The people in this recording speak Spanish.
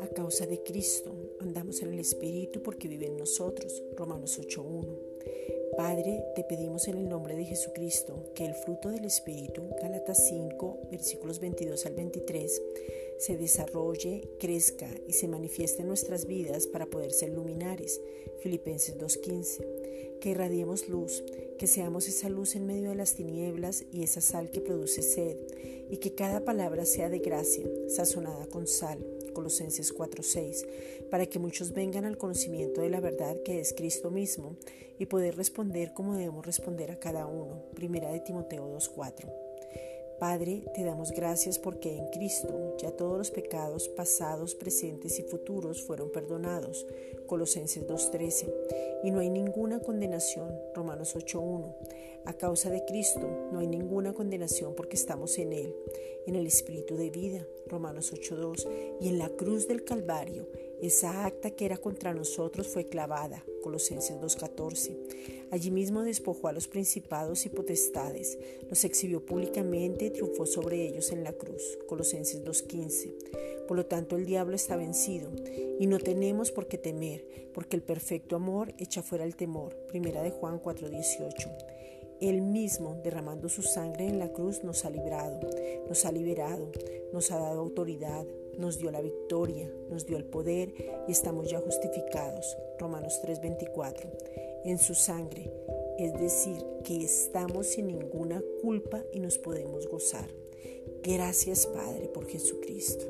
A causa de Cristo, andamos en el Espíritu porque vive en nosotros. Romanos 8.1. Padre, te pedimos en el nombre de Jesucristo que el fruto del Espíritu, Gálatas 5, versículos 22 al 23, se desarrolle, crezca y se manifieste en nuestras vidas para poder ser luminares. Filipenses 2.15. Que irradiemos luz, que seamos esa luz en medio de las tinieblas y esa sal que produce sed, y que cada palabra sea de gracia, sazonada con sal. Colosenses 4:6, para que muchos vengan al conocimiento de la verdad que es Cristo mismo y poder responder como debemos responder a cada uno. Primera de Timoteo 2:4. Padre, te damos gracias porque en Cristo ya todos los pecados pasados, presentes y futuros fueron perdonados. Colosenses 2.13. Y no hay ninguna condenación. Romanos 8.1. A causa de Cristo no hay ninguna condenación porque estamos en Él, en el Espíritu de vida. Romanos 8.2. Y en la cruz del Calvario, esa acta que era contra nosotros fue clavada. Colosenses 2.14. Allí mismo despojó a los principados y potestades, los exhibió públicamente y triunfó sobre ellos en la cruz. Colosenses 2.15. Por lo tanto el diablo está vencido y no tenemos por qué temer, porque el perfecto amor echa fuera el temor. Primera de Juan 4.18. Él mismo, derramando su sangre en la cruz, nos ha librado, nos ha liberado, nos ha dado autoridad, nos dio la victoria, nos dio el poder y estamos ya justificados. Romanos 3:24. En su sangre, es decir, que estamos sin ninguna culpa y nos podemos gozar. Gracias Padre por Jesucristo.